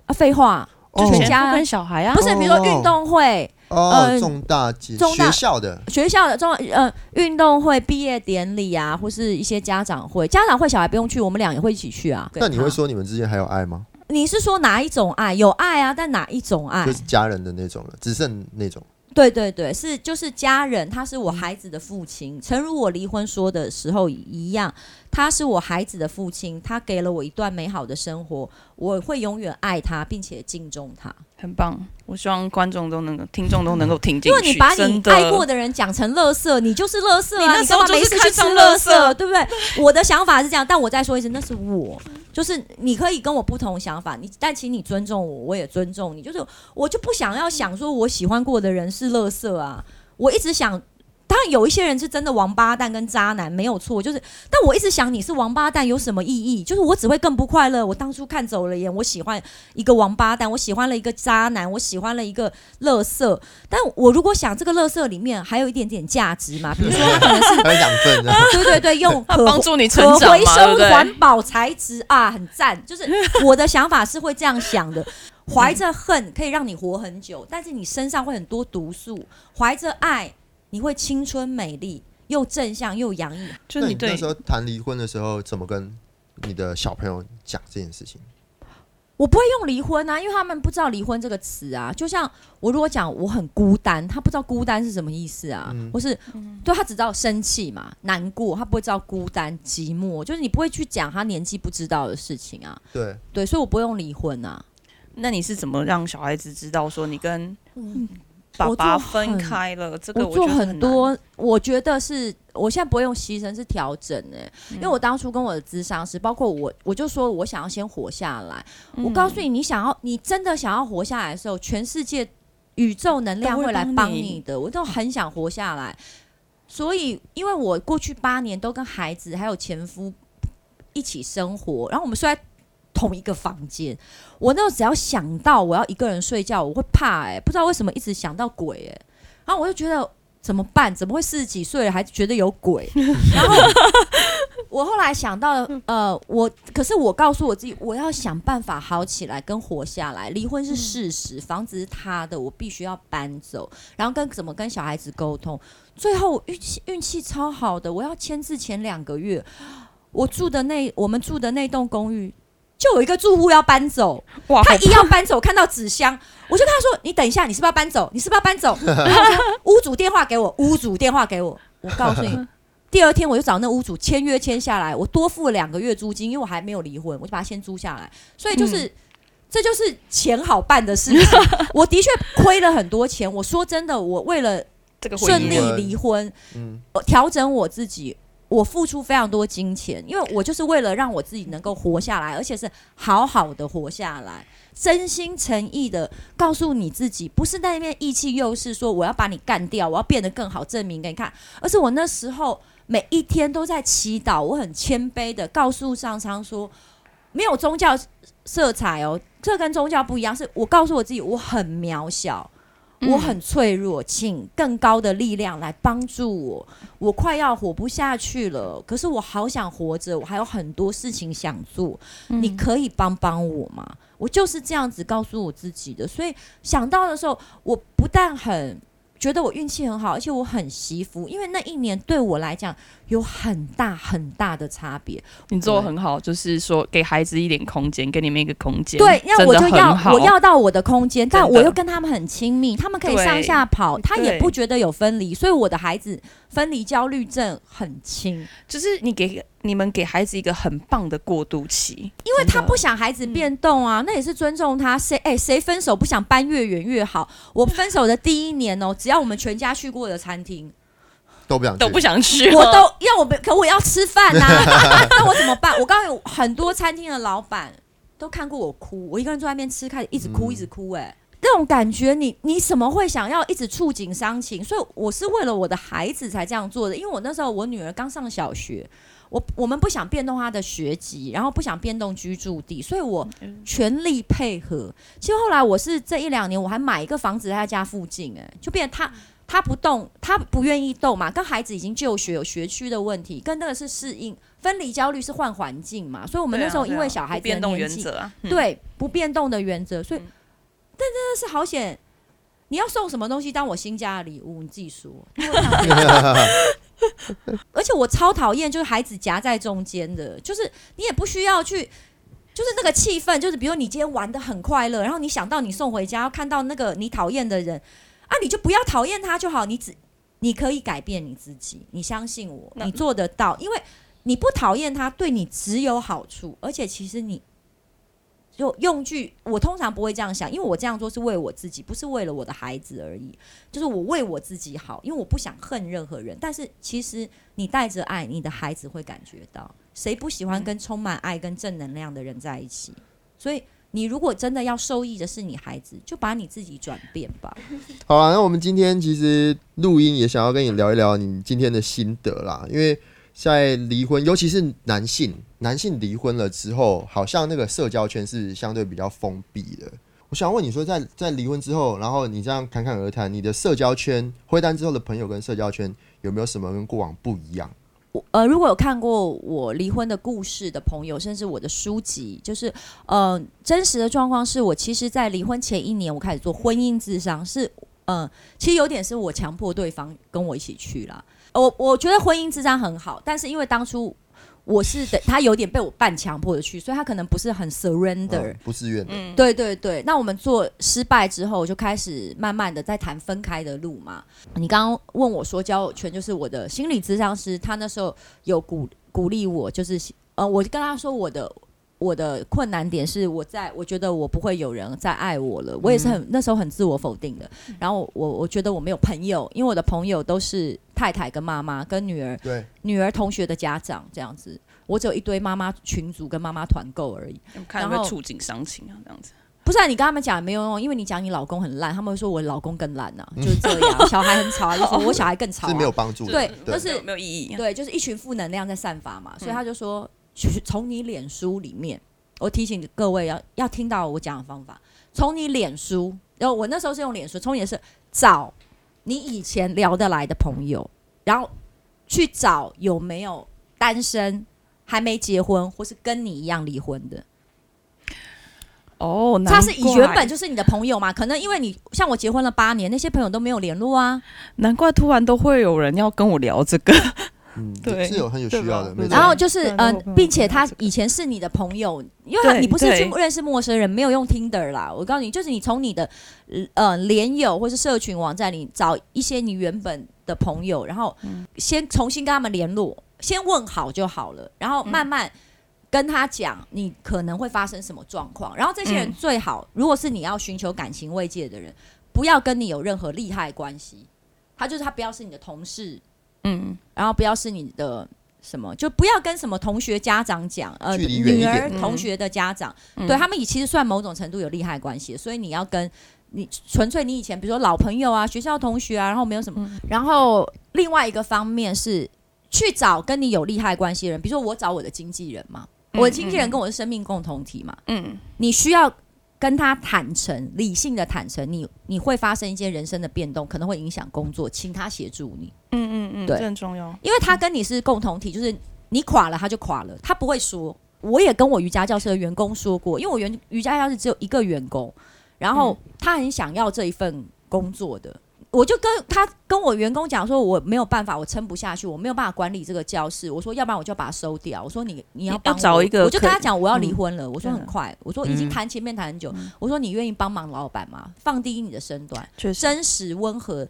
啊，废话，就全家跟小孩啊，不是，比如说运动会。哦，重大节学校的学校的重呃运动会、毕业典礼啊，或是一些家长会，家长会小孩不用去，我们俩也会一起去啊。那你会说你们之间还有爱吗？你是说哪一种爱？有爱啊，但哪一种爱？就是家人的那种了，只剩那种。对对对，是就是家人，他是我孩子的父亲，诚如我离婚说的时候一样，他是我孩子的父亲，他给了我一段美好的生活，我会永远爱他，并且敬重他。很棒，我希望观众都能够、听众都能够听进去。因为你把你爱过的人讲成乐色，你就是乐色啊！你干嘛没事去吃乐色？对不对？我的想法是这样，但我再说一次，那是我，就是你可以跟我不同想法，你但请你尊重我，我也尊重你。就是我就不想要想说我喜欢过的人是乐色啊，我一直想。当然有一些人是真的王八蛋跟渣男没有错，就是，但我一直想你是王八蛋有什么意义？就是我只会更不快乐。我当初看走了眼，我喜欢一个王八蛋，我喜欢了一个渣男，我喜欢了一个乐色。但我如果想这个乐色里面还有一点点价值嘛，比如说他可能是养分，对对对，用可帮助你成长回收环保材质啊，很赞。就是我的想法是会这样想的，怀着恨可以让你活很久，但是你身上会很多毒素，怀着爱。你会青春美丽又正向又洋溢。就你那时候谈离婚的时候，怎么跟你的小朋友讲这件事情？我不会用离婚啊，因为他们不知道离婚这个词啊。就像我如果讲我很孤单，他不知道孤单是什么意思啊，或是对他只知道生气嘛、难过，他不会知道孤单、寂寞，就是你不会去讲他年纪不知道的事情啊。对对，所以我不用离婚啊。那你是怎么让小孩子知道说你跟爸爸分开了？这个我做很多，我觉得是，我现在不会用牺牲，是调整哎。因为我当初跟我的智商师，包括我，我就说我想要先活下来。我告诉你，你想要，你真的想要活下来的时候，全世界宇宙能量会来帮你的。我都很想活下来，所以因为我过去八年都跟孩子还有前夫一起生活，然后我们虽然。同一个房间，我那时候只要想到我要一个人睡觉，我会怕哎，不知道为什么一直想到鬼哎，然后我就觉得怎么办？怎么会四十几岁了还觉得有鬼？然后我后来想到，呃，我可是我告诉我自己，我要想办法好起来跟活下来。离婚是事实，房子是他的，我必须要搬走，然后跟怎么跟小孩子沟通。最后运气运气超好的，我要签字前两个月，我住的那我们住的那栋公寓。就有一个住户要搬走，哇！他一要搬走，看到纸箱，我就跟他说：“你等一下，你是不是要搬走？你是不是要搬走？”屋主电话给我，屋主电话给我，我告诉你，第二天我就找那屋主签约签下来，我多付了两个月租金，因为我还没有离婚，我就把它先租下来。所以就是，这就是钱好办的事情。我的确亏了很多钱。我说真的，我为了这个顺利离婚，嗯，调整我自己。我付出非常多金钱，因为我就是为了让我自己能够活下来，而且是好好的活下来，真心诚意的告诉你自己，不是在那边意气用事，说我要把你干掉，我要变得更好，证明给你看。而是我那时候每一天都在祈祷，我很谦卑的告诉上苍说，没有宗教色彩哦，这跟宗教不一样，是我告诉我自己，我很渺小。我很脆弱，请更高的力量来帮助我。我快要活不下去了，可是我好想活着，我还有很多事情想做。你可以帮帮我吗？我就是这样子告诉我自己的。所以想到的时候，我不但很。觉得我运气很好，而且我很惜福，因为那一年对我来讲有很大很大的差别。你做的很好，就是说给孩子一点空间，给你们一个空间。对，那我就要我要到我的空间，但我又跟他们很亲密，他们可以上下跑，他也不觉得有分离，所以我的孩子。分离焦虑症很轻，就是你给你们给孩子一个很棒的过渡期，因为他不想孩子变动啊，那也是尊重他。谁哎谁分手不想搬越远越好？我分手的第一年哦，只要我们全家去过的餐厅，都不想都不想去，我都要我可我要吃饭呐，那我怎么办？我刚刚有很多餐厅的老板都看过我哭，我一个人坐在那边吃，开始一直哭一直哭，哎。那种感觉，你你怎么会想要一直触景伤情？所以我是为了我的孩子才这样做的，因为我那时候我女儿刚上小学，我我们不想变动她的学籍，然后不想变动居住地，所以我全力配合。其实后来我是这一两年我还买一个房子在她家附近，哎，就变他他不动，他不愿意动嘛，跟孩子已经就学有学区的问题，跟那个是适应分离焦虑是换环境嘛，所以我们那时候因为小孩子的年纪，对不变动的原则，所以。但真的是好险！你要送什么东西当我新家的礼物？你自己说。而且我超讨厌，就是孩子夹在中间的，就是你也不需要去，就是那个气氛，就是比如你今天玩的很快乐，然后你想到你送回家，看到那个你讨厌的人啊，你就不要讨厌他就好。你只你可以改变你自己，你相信我，你做得到，因为你不讨厌他，对你只有好处，而且其实你。就用句，我通常不会这样想，因为我这样做是为我自己，不是为了我的孩子而已。就是我为我自己好，因为我不想恨任何人。但是其实你带着爱，你的孩子会感觉到。谁不喜欢跟充满爱跟正能量的人在一起？所以你如果真的要受益的是你孩子，就把你自己转变吧。好啊，那我们今天其实录音也想要跟你聊一聊你今天的心得啦，因为。在离婚，尤其是男性，男性离婚了之后，好像那个社交圈是相对比较封闭的。我想问你说，在在离婚之后，然后你这样侃侃而谈，你的社交圈，挥单之后的朋友跟社交圈有没有什么跟过往不一样？我呃，如果有看过我离婚的故事的朋友，甚至我的书籍，就是呃，真实的状况是我其实，在离婚前一年，我开始做婚姻智商，是嗯，其实有点是我强迫对方跟我一起去了。我我觉得婚姻智商很好，但是因为当初我是的，他有点被我半强迫的去，所以他可能不是很 surrender，、嗯不自愿的，嗯，对对对，那我们做失败之后，就开始慢慢的在谈分开的路嘛。你刚刚问我说交友圈，就是我的心理咨商师，他那时候有鼓鼓励我，就是呃，我跟他说我的我的困难点是我在我觉得我不会有人再爱我了，我也是很、那时候很自我否定的。然后我我觉得我没有朋友，因为我的朋友都是太太跟妈妈跟女儿对，女儿同学的家长这样子，我只有一堆妈妈群组跟妈妈团购而已。看有然后没有触景伤情啊，这样子。不是啊，你跟他们讲也没有用，因为你讲你老公很烂，他们会说我老公更烂呐、就是这样。小孩很吵啊，就说我小孩更吵、啊，是没有帮助的。对对就是没有意义。对，就是一群负能量在散发嘛，所以嗯他就说，去从你脸书里面，我提醒各位要要听到我讲的方法，从你脸书，然后我那时候是用脸书，从也是找你以前聊得来的朋友，然后去找有没有单身。还没结婚，或是跟你一样离婚的，哦，他是以原本就是你的朋友嘛？可能因为你像我结婚了八年，那些朋友都没有联络啊。难怪突然都会有人要跟我聊这个。嗯，对是有很有需要的，然后就是嗯、并且他以前是你的朋友，因为他你不是去对认识陌生人，没有用 Tinder 啦。我告诉你，就是你从你的呃连友或是社群网站里找一些你原本的朋友，然后嗯先重新跟他们联络，先问好就好了，然后慢慢。跟他讲你可能会发生什么状况，然后这些人嗯最好，如果是你要寻求感情慰藉的人，不要跟你有任何利害关系。他就是他不要是你的同事，嗯，然后不要是你的什么，就不要跟什么同学家长讲，呃，距离远一女点儿同学的家长，嗯。对他们也其实算某种程度有利害关系，所以你要跟你纯粹你以前比如说老朋友啊、学校同学啊，然后没有什么，嗯。然后另外一个方面是去找跟你有利害关系的人，比如说我找我的经纪人嘛，我的经纪人跟我是生命共同体嘛，嗯，你需要。跟他坦诚，理性的坦诚，你你会发生一些人生的变动，可能会影响工作，请他协助你。嗯嗯嗯，对这很重要。因为他跟你是共同体，就是你垮了他就垮了，他不会说。我也跟我瑜伽教室的员工说过，因为我原瑜伽教室只有一个员工，然后他很想要这一份工作的，我就跟他跟我员工讲说，我没有办法，我撑不下去，我没有办法管理这个教室。我说，要不然我就把它收掉。我说你你要要帮我找一个我就跟他讲我要离婚了。我说嗯很快，我说已经嗯谈前面谈很久，我说你愿意帮忙老板吗？放低你的身段。真实温和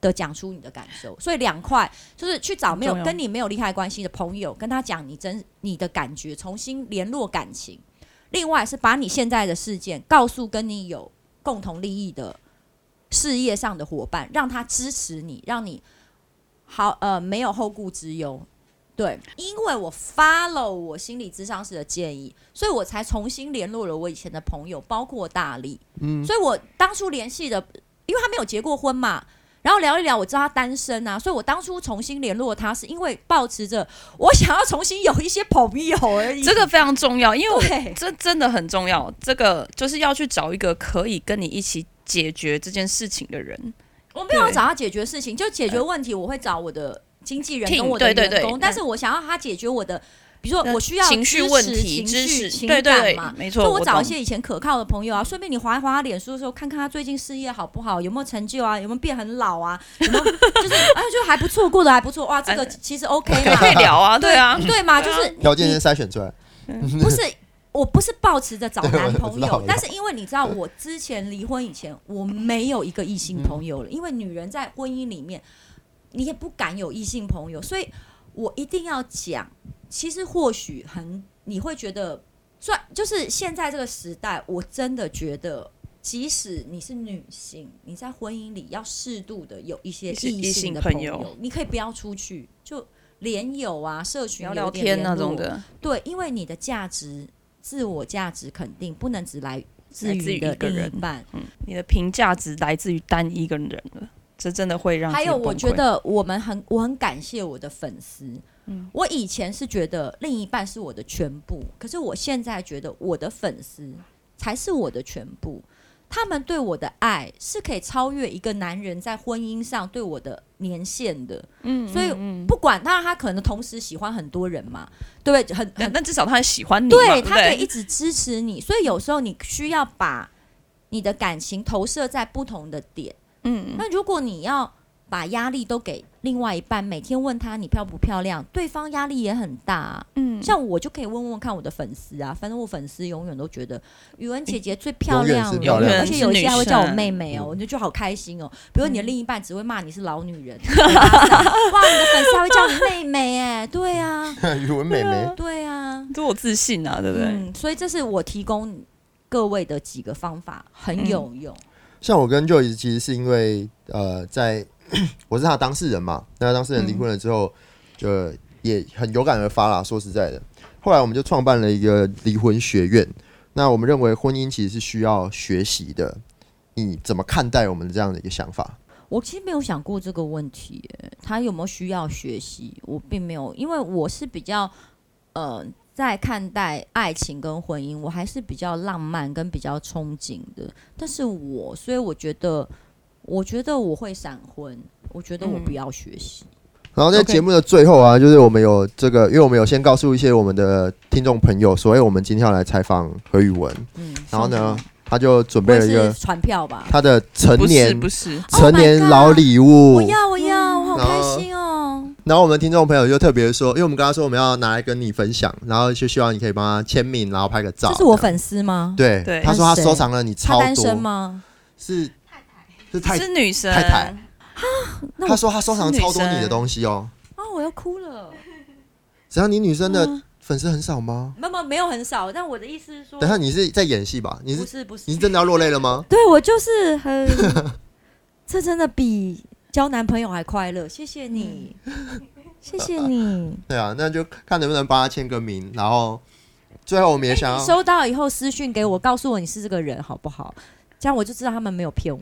的讲出你的感受，所以两块就是去找没有跟你没有利害关系的朋友，跟他讲你真你的感觉，重新联络感情。另外是把你现在的事件告诉跟你有共同利益的事业上的伙伴，让他支持你，让你好呃没有后顾之忧。对，因为我 follow 我心理咨商师的建议，所以我才重新联络了我以前的朋友，包括大力。嗯，所以我当初联系的，因为他没有结过婚嘛，然后聊一聊，我知道他单身啊，所以我当初重新联络他，是因为保持着我想要重新有一些朋友而已。这个非常重要，因为这真的很重要。这个就是要去找一个可以跟你一起解决这件事情的人。我没有要找他解决事情，就解决问题，我会找我的经纪人跟我的对对对员工，但是我想要他解决我的，比如说我需要情绪问题、情知识，绪情对对对感嘛，。没错。所以我找一些以前可靠的朋友啊，顺便你划一划他脸书的时候，看看他最近事业好不好，有没有成就啊，有没有变很老啊，有没有就是 哎就还不错，过得还不错，哇，这个其实 OK 嘛，可以聊啊，对啊，对嘛，就是条件先筛选出来，不是，我不是抱持着找男朋友，但是因为你知道，我之前离婚以前，我没有一个异性朋友了，因为女人在婚姻里面，你也不敢有异性朋友，所以我一定要讲。其实或许很，你会觉得，算就是现在这个时代，我真的觉得。即使你是女性，你在婚姻里要适度的有一些异异性性的朋朋友你可以不要出去，就连友啊、社群有聊聊天那种的，对，因为你的价值、自我价值肯定不能只来自于一一个人半。你的评价只来自于单一个人了，这真的会让还有，我觉得我们很，我很感谢我的粉丝。嗯我以前是觉得另一半是我的全部，可是我现在觉得我的粉丝才是我的全部。他们对我的爱是可以超越一个男人在婚姻上对我的年限的。嗯，所以不管，当然他可能同时喜欢很多人嘛，对不对？很很但但至少他很喜欢你，对他可以一直支持你，所以有时候你需要把你的感情投射在不同的点。嗯，那如果你要把压力都给另外一半，每天问他你漂不漂亮，对方压力也很大。啊、嗯，像我就可以问问看我的粉丝啊，反正我粉丝永远都觉得宇文姐姐最漂亮了，漂亮而且有一些还会叫我妹妹哦，嗯。我就觉得好开心哦。比如你的另一半只会骂你是老女人，哇，你的粉丝还会叫你妹妹哎，对啊，语文妹妹，对啊，多有自信啊，对不对？嗯，所以这是我提供各位的几个方法，很有用。像我跟 Joyce 其实是因为呃，在 我是他的当事人嘛，那他当事人离婚了之后，就也很有感而发啦。说实在的，后来我们就创办了一个离婚学院。那我们认为婚姻其实是需要学习的。你怎么看待我们这样的一个想法？我其实没有想过这个问题耶，他有没有需要学习？我并没有，因为我是比较呃，在看待爱情跟婚姻，我还是比较浪漫跟比较憧憬的。但是我，所以我觉得，我觉得我会闪婚，我觉得我不要学习。然后在节目的最后啊，就是我们有这个，因为我们有先告诉一些我们的听众朋友，所以我们今天要来采访何宇文，嗯，然后呢，他就准备了一个传票吧？他的成不是年不是，成年 Oh 老礼物。我要，我要，我好开心哦！然后我们听众朋友就特别说，因为我们刚刚说我们要拿来跟你分享，然后就希望你可以帮他签名，然后拍个照。这是我粉丝吗？对，对他说他收藏了你他超单身多，吗？是是太是女生太太啊他说他收藏超多你的东西哦。啊，我要哭了。只要你女生的嗯粉丝很少吗？没有没有很少，但我的意思是说，等下你是在演戏吧？你是不是不是你是真的要落泪了吗？对我就是很，这真的比交男朋友还快乐。谢谢你，谢谢你。对啊，那就看能不能帮他签个名，然后最后我们也想要，你收到以后私讯给我，告诉我你是这个人好不好？这样我就知道他们没有骗我。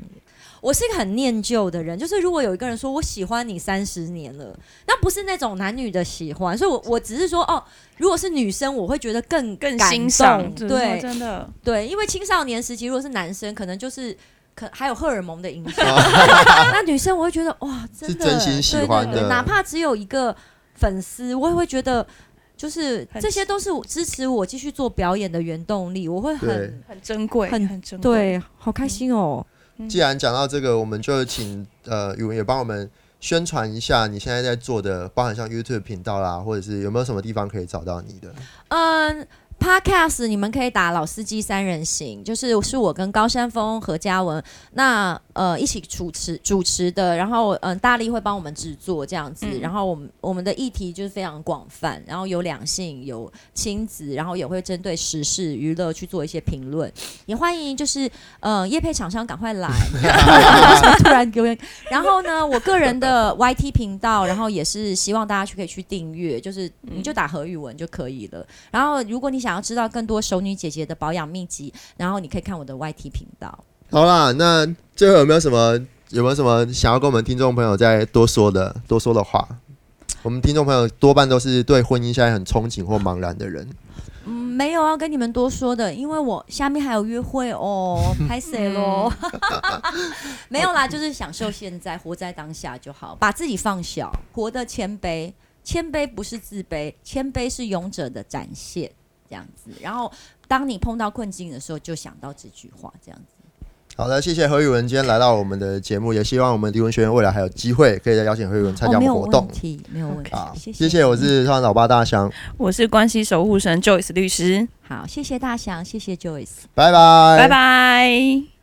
我是一个很念旧的人，就是如果有一个人说我喜欢你三十年了，那不是那种男女的喜欢，所以我我只是说哦，如果是女生，我会觉得更更感欣赏，动。对。真的，对，因为青少年时期如果是男生，可能就是可还有荷尔蒙的影响，那女生我会觉得哇，真的是真心喜欢的。对对对哪怕只有一个粉丝，我也会觉得。就是这些都是我支持我继续做表演的原动力，我会很很珍贵，很很珍贵。对，好开心哦。既然讲到这个，我们就请呃宇文也帮我们宣传一下你现在在做的，包含像 YouTube 频道啦，或者是有没有什么地方可以找到你的？嗯，Podcast 你们可以打老司机三人行，就是是我跟高山峰、何嘉文那呃一起主持主持的，然后嗯大力会帮我们制作这样子，嗯然后我们我们的议题就是非常广泛，然后有两性有亲子，然后也会针对时事娱乐去做一些评论，也欢迎就是呃业配厂商赶快来，突然给我，然后呢我个人的 YT 频道，然后也是希望大家去可以去订阅，就是你就打何宇文就可以了。然后，如果你想要知道更多熟女姐姐的保养秘籍，然后你可以看我的 YT 频道。好啦，那最后有没有什么有没有什么想要跟我们听众朋友再多说的多说的话？我们听众朋友多半都是对婚姻现在很憧憬或茫然的人。嗯，没有要跟你们多说的，因为我下面还有约会哦，拍谁喽？没有啦，就是享受现在，活在当下就好，把自己放小，活得谦卑。谦卑不是自卑，谦卑是勇者的展现，这样子。然后，当你碰到困境的时候，就想到这句话，这样子。好的，谢谢何宇文今天来到我们的节目，也希望我们迪文学院未来还有机会可以再邀请何宇文参加哦，没有我们活动问。题，没有问题好，。谢谢谢，我是创老爸大祥，我是关系守护神 Joyce 律师，好，谢谢大祥，谢谢 Joyce。拜拜，拜拜。